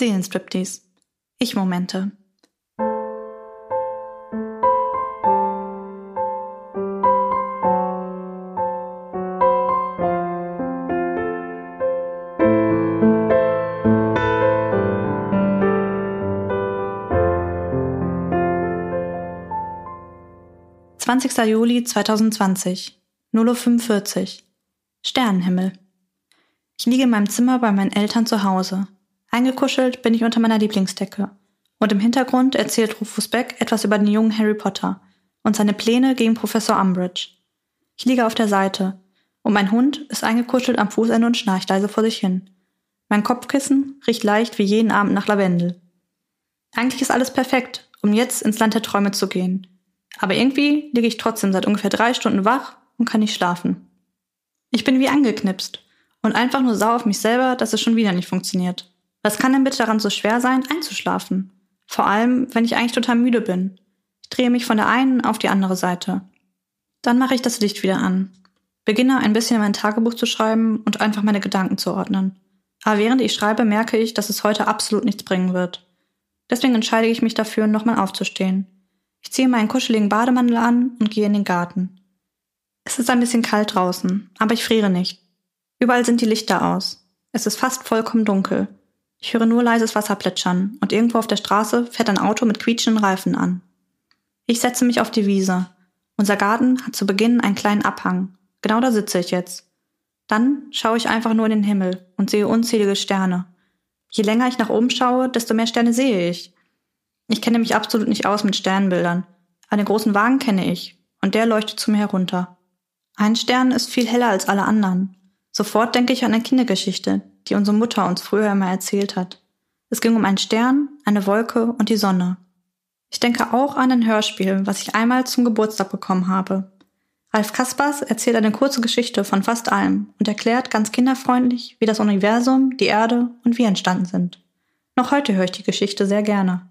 Seelenstriptease. Ich-Momente. Zwanzigster Juli 2020, 0.45 Uhr. Sternenhimmel. Ich liege in meinem Zimmer bei meinen Eltern zu Hause. Eingekuschelt bin ich unter meiner Lieblingsdecke. Und im Hintergrund erzählt Rufus Beck etwas über den jungen Harry Potter und seine Pläne gegen Professor Umbridge. Ich liege auf der Seite und mein Hund ist eingekuschelt am Fußende und schnarcht leise vor sich hin. Mein Kopfkissen riecht leicht wie jeden Abend nach Lavendel. Eigentlich ist alles perfekt, um jetzt ins Land der Träume zu gehen. Aber irgendwie liege ich trotzdem seit ungefähr drei Stunden wach und kann nicht schlafen. Ich bin wie angeknipst und einfach nur sauer auf mich selber, dass es schon wieder nicht funktioniert. Was kann denn bitte daran so schwer sein, einzuschlafen? Vor allem, wenn ich eigentlich total müde bin. Ich drehe mich von der einen auf die andere Seite. Dann mache ich das Licht wieder an. Beginne ein bisschen in mein Tagebuch zu schreiben und einfach meine Gedanken zu ordnen. Aber während ich schreibe, merke ich, dass es heute absolut nichts bringen wird. Deswegen entscheide ich mich dafür, nochmal aufzustehen. Ich ziehe meinen kuscheligen Bademantel an und gehe in den Garten. Es ist ein bisschen kalt draußen, aber ich friere nicht. Überall sind die Lichter aus. Es ist fast vollkommen dunkel. Ich höre nur leises Wasser plätschern und irgendwo auf der Straße fährt ein Auto mit quietschenden Reifen an. Ich setze mich auf die Wiese. Unser Garten hat zu Beginn einen kleinen Abhang. Genau da sitze ich jetzt. Dann schaue ich einfach nur in den Himmel und sehe unzählige Sterne. Je länger ich nach oben schaue, desto mehr Sterne sehe ich. Ich kenne mich absolut nicht aus mit Sternbildern. Einen großen Wagen kenne ich und der leuchtet zu mir herunter. Ein Stern ist viel heller als alle anderen. Sofort denke ich an eine Kindergeschichte, die unsere Mutter uns früher immer erzählt hat. Es ging um einen Stern, eine Wolke und die Sonne. Ich denke auch an ein Hörspiel, was ich einmal zum Geburtstag bekommen habe. Ralf Kaspers erzählt eine kurze Geschichte von fast allem und erklärt ganz kinderfreundlich, wie das Universum, die Erde und wir entstanden sind. Noch heute höre ich die Geschichte sehr gerne.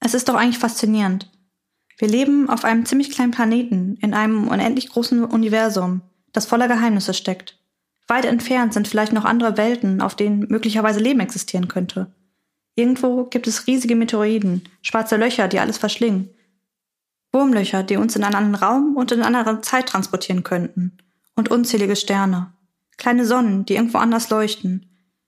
Es ist doch eigentlich faszinierend. Wir leben auf einem ziemlich kleinen Planeten in einem unendlich großen Universum, das voller Geheimnisse steckt. Weit entfernt sind vielleicht noch andere Welten, auf denen möglicherweise Leben existieren könnte. Irgendwo gibt es riesige Meteoroiden, schwarze Löcher, die alles verschlingen. Wurmlöcher, die uns in einen anderen Raum und in eine andere Zeit transportieren könnten. Und unzählige Sterne. Kleine Sonnen, die irgendwo anders leuchten.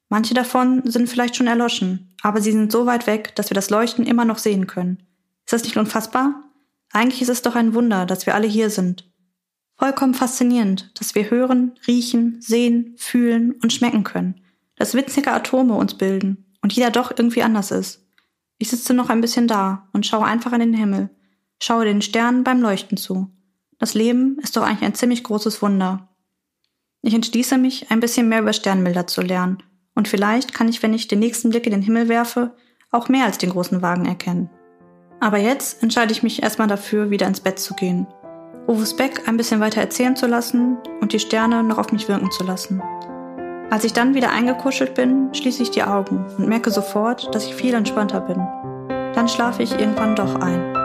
Manche davon sind vielleicht schon erloschen, aber sie sind so weit weg, dass wir das Leuchten immer noch sehen können. Ist das nicht unfassbar? Eigentlich ist es doch ein Wunder, dass wir alle hier sind. Vollkommen faszinierend, dass wir hören, riechen, sehen, fühlen und schmecken können, dass winzige Atome uns bilden und jeder doch irgendwie anders ist. Ich sitze noch ein bisschen da und schaue einfach in den Himmel, schaue den Sternen beim Leuchten zu. Das Leben ist doch eigentlich ein ziemlich großes Wunder. Ich entschließe mich, ein bisschen mehr über Sternbilder zu lernen, und vielleicht kann ich, wenn ich den nächsten Blick in den Himmel werfe, auch mehr als den großen Wagen erkennen. Aber jetzt entscheide ich mich erstmal dafür, wieder ins Bett zu gehen Rufus Beck ein bisschen weiter erzählen zu lassen und die Sterne noch auf mich wirken zu lassen. Als ich dann wieder eingekuschelt bin, schließe ich die Augen und merke sofort, dass ich viel entspannter bin. Dann schlafe ich irgendwann doch ein.